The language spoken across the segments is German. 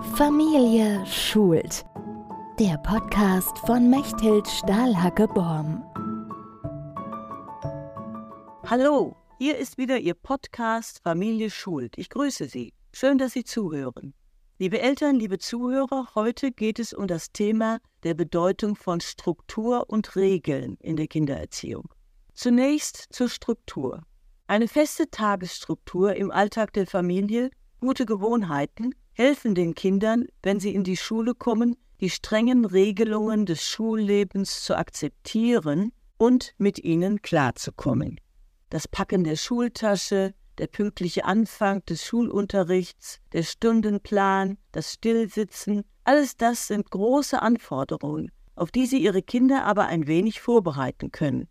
Familie schult. Der Podcast von Mechthild Stahlhacke-Borm. Hallo, hier ist wieder Ihr Podcast Familie schult. Ich grüße Sie. Schön, dass Sie zuhören. Liebe Eltern, liebe Zuhörer, heute geht es um das Thema der Bedeutung von Struktur und Regeln in der Kindererziehung. Zunächst zur Struktur. Eine feste Tagesstruktur im Alltag der Familie, gute Gewohnheiten helfen den Kindern, wenn sie in die Schule kommen, die strengen Regelungen des Schullebens zu akzeptieren und mit ihnen klarzukommen. Das Packen der Schultasche, der pünktliche Anfang des Schulunterrichts, der Stundenplan, das Stillsitzen, alles das sind große Anforderungen, auf die Sie Ihre Kinder aber ein wenig vorbereiten können.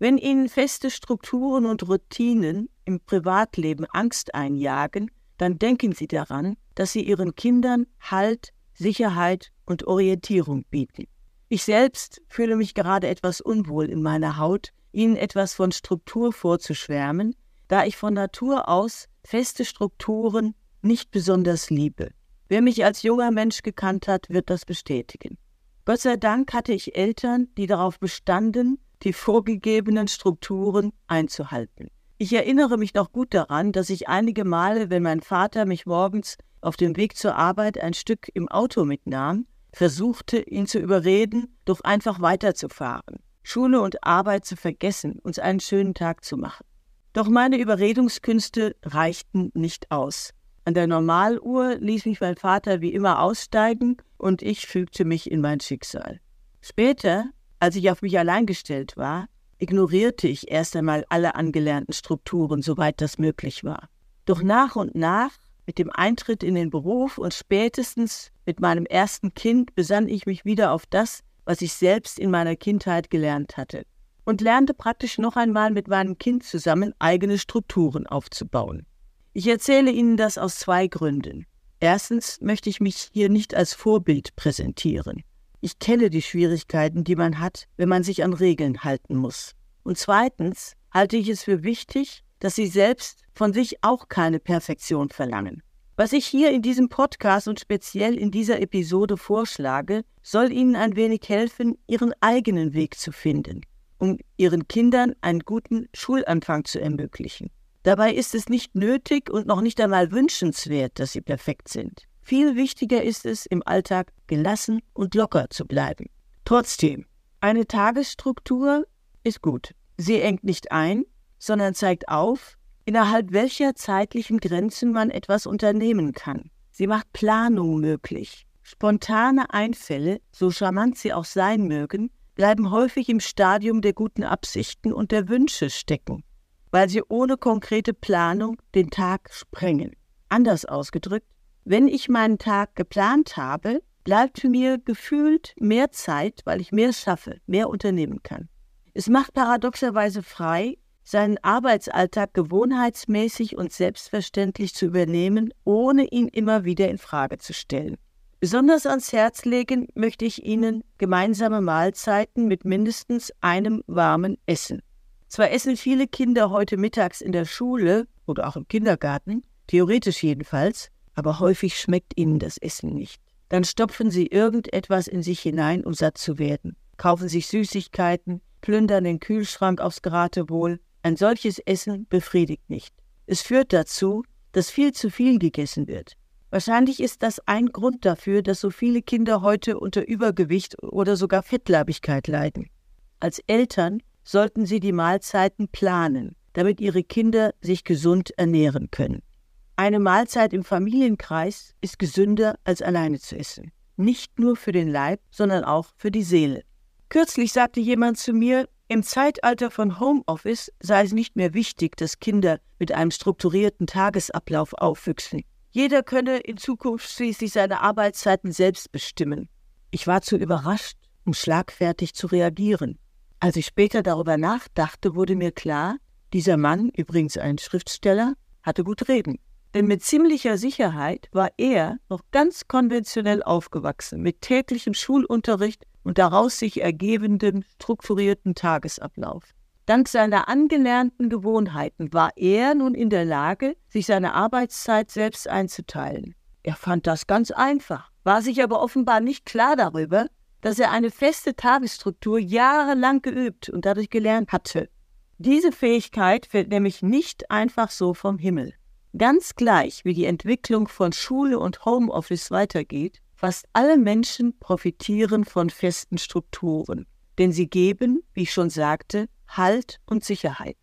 Wenn Ihnen feste Strukturen und Routinen im Privatleben Angst einjagen, dann denken Sie daran, dass Sie Ihren Kindern Halt, Sicherheit und Orientierung bieten. Ich selbst fühle mich gerade etwas unwohl in meiner Haut, Ihnen etwas von Struktur vorzuschwärmen, da ich von Natur aus feste Strukturen nicht besonders liebe. Wer mich als junger Mensch gekannt hat, wird das bestätigen. Gott sei Dank hatte ich Eltern, die darauf bestanden, die vorgegebenen Strukturen einzuhalten. Ich erinnere mich noch gut daran, dass ich einige Male, wenn mein Vater mich morgens auf dem Weg zur Arbeit ein Stück im Auto mitnahm, versuchte, ihn zu überreden, doch einfach weiterzufahren, Schule und Arbeit zu vergessen, uns einen schönen Tag zu machen. Doch meine Überredungskünste reichten nicht aus. An der Normaluhr ließ mich mein Vater wie immer aussteigen und ich fügte mich in mein Schicksal. Später, als ich auf mich allein gestellt war, ignorierte ich erst einmal alle angelernten Strukturen, soweit das möglich war. Doch nach und nach, mit dem Eintritt in den Beruf und spätestens mit meinem ersten Kind, besann ich mich wieder auf das, was ich selbst in meiner Kindheit gelernt hatte und lernte praktisch noch einmal mit meinem Kind zusammen eigene Strukturen aufzubauen. Ich erzähle Ihnen das aus zwei Gründen. Erstens möchte ich mich hier nicht als Vorbild präsentieren. Ich kenne die Schwierigkeiten, die man hat, wenn man sich an Regeln halten muss. Und zweitens halte ich es für wichtig, dass Sie selbst von sich auch keine Perfektion verlangen. Was ich hier in diesem Podcast und speziell in dieser Episode vorschlage, soll Ihnen ein wenig helfen, Ihren eigenen Weg zu finden, um Ihren Kindern einen guten Schulanfang zu ermöglichen. Dabei ist es nicht nötig und noch nicht einmal wünschenswert, dass Sie perfekt sind. Viel wichtiger ist es, im Alltag gelassen und locker zu bleiben. Trotzdem, eine Tagesstruktur ist gut. Sie engt nicht ein, sondern zeigt auf, innerhalb welcher zeitlichen Grenzen man etwas unternehmen kann. Sie macht Planung möglich. Spontane Einfälle, so charmant sie auch sein mögen, bleiben häufig im Stadium der guten Absichten und der Wünsche stecken, weil sie ohne konkrete Planung den Tag sprengen. Anders ausgedrückt, wenn ich meinen Tag geplant habe, bleibt mir gefühlt mehr Zeit, weil ich mehr schaffe, mehr unternehmen kann. Es macht paradoxerweise frei, seinen Arbeitsalltag gewohnheitsmäßig und selbstverständlich zu übernehmen, ohne ihn immer wieder in Frage zu stellen. Besonders ans Herz legen möchte ich Ihnen gemeinsame Mahlzeiten mit mindestens einem warmen Essen. Zwar essen viele Kinder heute mittags in der Schule oder auch im Kindergarten, theoretisch jedenfalls, aber häufig schmeckt ihnen das Essen nicht. Dann stopfen sie irgendetwas in sich hinein, um satt zu werden, kaufen sich Süßigkeiten, plündern den Kühlschrank aufs Geratewohl. Ein solches Essen befriedigt nicht. Es führt dazu, dass viel zu viel gegessen wird. Wahrscheinlich ist das ein Grund dafür, dass so viele Kinder heute unter Übergewicht oder sogar Fettleibigkeit leiden. Als Eltern sollten sie die Mahlzeiten planen, damit ihre Kinder sich gesund ernähren können. Eine Mahlzeit im Familienkreis ist gesünder als alleine zu essen. Nicht nur für den Leib, sondern auch für die Seele. Kürzlich sagte jemand zu mir, im Zeitalter von Homeoffice sei es nicht mehr wichtig, dass Kinder mit einem strukturierten Tagesablauf aufwüchsen. Jeder könne in Zukunft schließlich seine Arbeitszeiten selbst bestimmen. Ich war zu überrascht, um schlagfertig zu reagieren. Als ich später darüber nachdachte, wurde mir klar, dieser Mann, übrigens ein Schriftsteller, hatte gut reden. Denn mit ziemlicher Sicherheit war er noch ganz konventionell aufgewachsen, mit täglichem Schulunterricht und daraus sich ergebendem strukturierten Tagesablauf. Dank seiner angelernten Gewohnheiten war er nun in der Lage, sich seine Arbeitszeit selbst einzuteilen. Er fand das ganz einfach, war sich aber offenbar nicht klar darüber, dass er eine feste Tagesstruktur jahrelang geübt und dadurch gelernt hatte. Diese Fähigkeit fällt nämlich nicht einfach so vom Himmel. Ganz gleich, wie die Entwicklung von Schule und Homeoffice weitergeht, fast alle Menschen profitieren von festen Strukturen, denn sie geben, wie ich schon sagte, Halt und Sicherheit.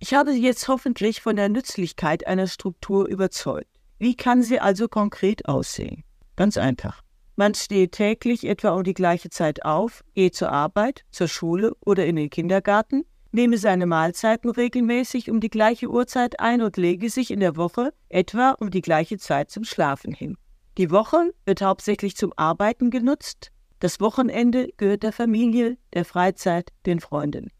Ich habe Sie jetzt hoffentlich von der Nützlichkeit einer Struktur überzeugt. Wie kann sie also konkret aussehen? Ganz einfach. Man steht täglich etwa um die gleiche Zeit auf, geht zur Arbeit, zur Schule oder in den Kindergarten, nehme seine Mahlzeiten regelmäßig um die gleiche Uhrzeit ein und lege sich in der Woche etwa um die gleiche Zeit zum Schlafen hin. Die Woche wird hauptsächlich zum Arbeiten genutzt, das Wochenende gehört der Familie, der Freizeit, den Freunden.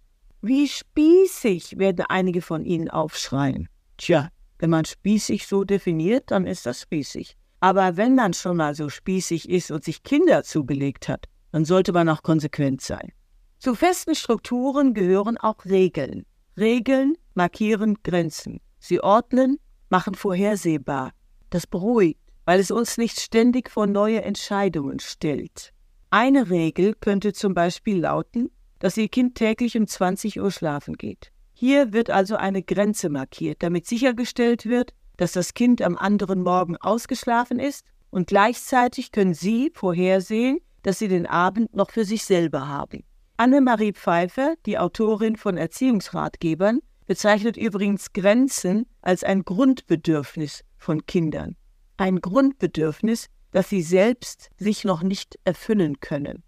Wie spießig werden einige von Ihnen aufschreien. Tja, wenn man spießig so definiert, dann ist das spießig. Aber wenn man schon mal so spießig ist und sich Kinder zugelegt hat, dann sollte man auch konsequent sein. Zu festen Strukturen gehören auch Regeln. Regeln markieren Grenzen. Sie ordnen, machen vorhersehbar. Das beruhigt, weil es uns nicht ständig vor neue Entscheidungen stellt. Eine Regel könnte zum Beispiel lauten, dass Ihr Kind täglich um 20 Uhr schlafen geht. Hier wird also eine Grenze markiert, damit sichergestellt wird, dass das Kind am anderen Morgen ausgeschlafen ist und gleichzeitig können Sie vorhersehen, dass Sie den Abend noch für sich selber haben. Annemarie Pfeiffer, die Autorin von Erziehungsratgebern, bezeichnet übrigens Grenzen als ein Grundbedürfnis von Kindern. Ein Grundbedürfnis, das sie selbst sich noch nicht erfüllen können.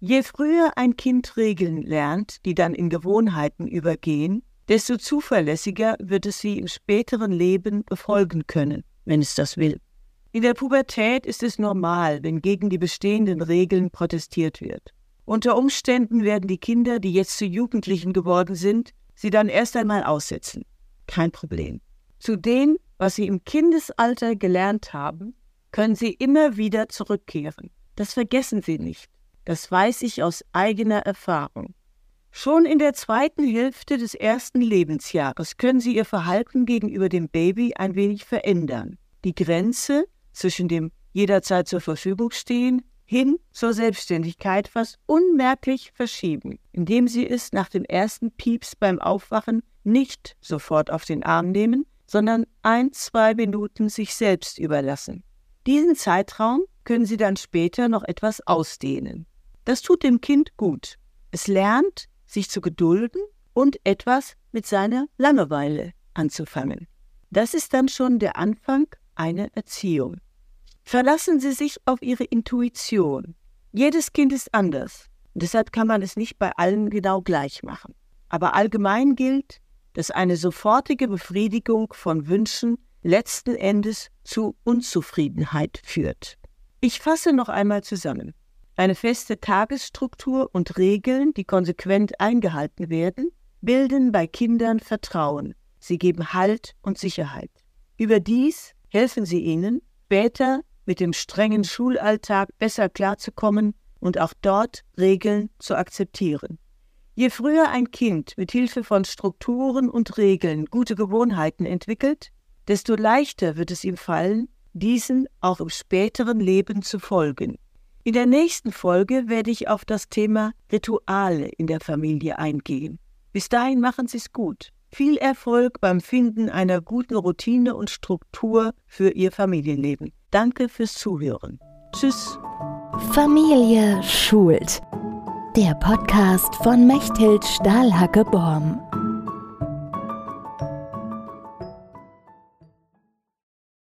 Je früher ein Kind Regeln lernt, die dann in Gewohnheiten übergehen, desto zuverlässiger wird es sie im späteren Leben befolgen können, wenn es das will. In der Pubertät ist es normal, wenn gegen die bestehenden Regeln protestiert wird. Unter Umständen werden die Kinder, die jetzt zu Jugendlichen geworden sind, sie dann erst einmal aussetzen. Kein Problem. Zu dem, was sie im Kindesalter gelernt haben, können sie immer wieder zurückkehren. Das vergessen sie nicht. Das weiß ich aus eigener Erfahrung. Schon in der zweiten Hälfte des ersten Lebensjahres können Sie Ihr Verhalten gegenüber dem Baby ein wenig verändern. Die Grenze zwischen dem jederzeit zur Verfügung stehen hin zur Selbstständigkeit fast unmerklich verschieben, indem Sie es nach dem ersten Pieps beim Aufwachen nicht sofort auf den Arm nehmen, sondern ein, zwei Minuten sich selbst überlassen. Diesen Zeitraum können Sie dann später noch etwas ausdehnen. Das tut dem Kind gut. Es lernt, sich zu gedulden und etwas mit seiner Langeweile anzufangen. Das ist dann schon der Anfang einer Erziehung. Verlassen Sie sich auf Ihre Intuition. Jedes Kind ist anders. Deshalb kann man es nicht bei allen genau gleich machen. Aber allgemein gilt, dass eine sofortige Befriedigung von Wünschen letzten Endes zu Unzufriedenheit führt. Ich fasse noch einmal zusammen. Eine feste Tagesstruktur und Regeln, die konsequent eingehalten werden, bilden bei Kindern Vertrauen. Sie geben Halt und Sicherheit. Überdies helfen sie ihnen, später mit dem strengen Schulalltag besser klarzukommen und auch dort Regeln zu akzeptieren. Je früher ein Kind mit Hilfe von Strukturen und Regeln gute Gewohnheiten entwickelt, desto leichter wird es ihm fallen, diesen auch im späteren Leben zu folgen. In der nächsten Folge werde ich auf das Thema Rituale in der Familie eingehen. Bis dahin machen Sie es gut. Viel Erfolg beim Finden einer guten Routine und Struktur für Ihr Familienleben. Danke fürs Zuhören. Tschüss. Familie schult. Der Podcast von Mechthild Stahlhacke-Borm.